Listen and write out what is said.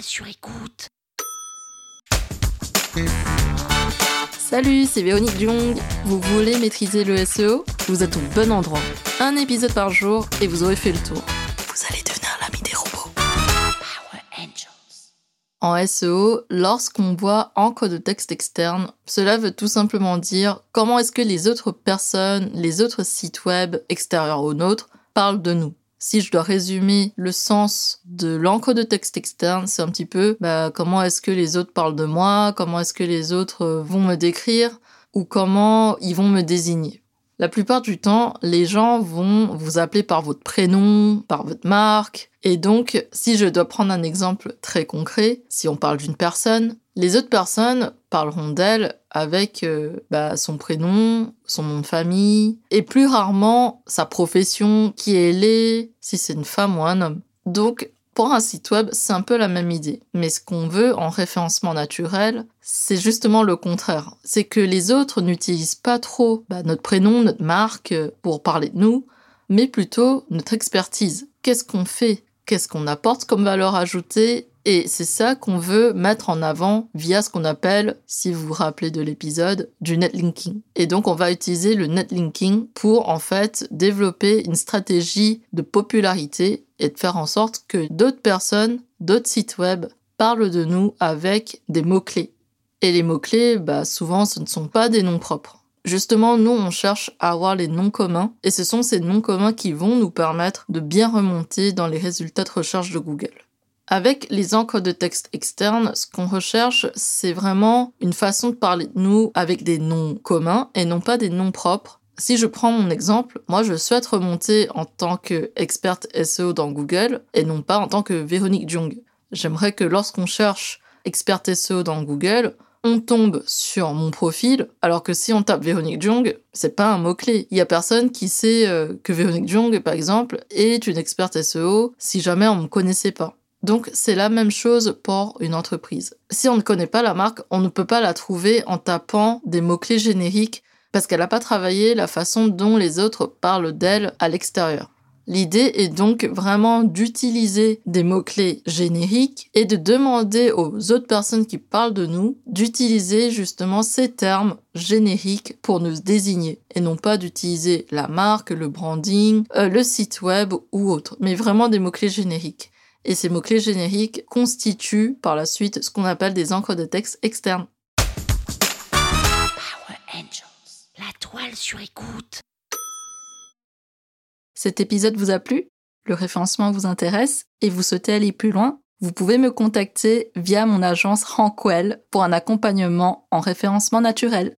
sur écoute. Salut, c'est Véronique Jung. Vous voulez maîtriser le SEO Vous êtes au bon endroit. Un épisode par jour et vous aurez fait le tour. Vous allez devenir l'ami des robots. Power Angels. En SEO, lorsqu'on voit encre de texte externe, cela veut tout simplement dire comment est-ce que les autres personnes, les autres sites web extérieurs aux nôtres parlent de nous. Si je dois résumer le sens de l'encre de texte externe, c'est un petit peu bah, comment est-ce que les autres parlent de moi, comment est-ce que les autres euh, vont me décrire ou comment ils vont me désigner. La plupart du temps, les gens vont vous appeler par votre prénom, par votre marque. Et donc, si je dois prendre un exemple très concret, si on parle d'une personne, les autres personnes parleront d'elle avec euh, bah, son prénom, son nom de famille, et plus rarement sa profession, qui elle est, si c'est une femme ou un homme. Donc, pour un site web, c'est un peu la même idée. Mais ce qu'on veut en référencement naturel, c'est justement le contraire. C'est que les autres n'utilisent pas trop bah, notre prénom, notre marque euh, pour parler de nous, mais plutôt notre expertise. Qu'est-ce qu'on fait? Qu'est-ce qu'on apporte comme valeur ajoutée? Et c'est ça qu'on veut mettre en avant via ce qu'on appelle, si vous vous rappelez de l'épisode, du netlinking. Et donc on va utiliser le netlinking pour en fait développer une stratégie de popularité et de faire en sorte que d'autres personnes, d'autres sites web parlent de nous avec des mots-clés. Et les mots-clés, bah, souvent ce ne sont pas des noms propres. Justement, nous, on cherche à avoir les noms communs, et ce sont ces noms communs qui vont nous permettre de bien remonter dans les résultats de recherche de Google. Avec les encres de texte externes, ce qu'on recherche, c'est vraiment une façon de parler de nous avec des noms communs et non pas des noms propres. Si je prends mon exemple, moi je souhaite remonter en tant qu'experte SEO dans Google et non pas en tant que Véronique Jung. J'aimerais que lorsqu'on cherche experte SEO dans Google, on tombe sur mon profil, alors que si on tape Véronique Jung, c'est pas un mot-clé. Il y a personne qui sait euh, que Véronique Jung, par exemple, est une experte SEO si jamais on me connaissait pas. Donc c'est la même chose pour une entreprise. Si on ne connaît pas la marque, on ne peut pas la trouver en tapant des mots-clés génériques parce qu'elle n'a pas travaillé la façon dont les autres parlent d'elle à l'extérieur. L'idée est donc vraiment d'utiliser des mots-clés génériques et de demander aux autres personnes qui parlent de nous d'utiliser justement ces termes génériques pour nous désigner et non pas d'utiliser la marque, le branding, euh, le site web ou autre, mais vraiment des mots-clés génériques. Et ces mots-clés génériques constituent par la suite ce qu'on appelle des encres de texte externes. Power Angels. La toile sur écoute. Cet épisode vous a plu? Le référencement vous intéresse? Et vous souhaitez aller plus loin? Vous pouvez me contacter via mon agence Rankwell pour un accompagnement en référencement naturel.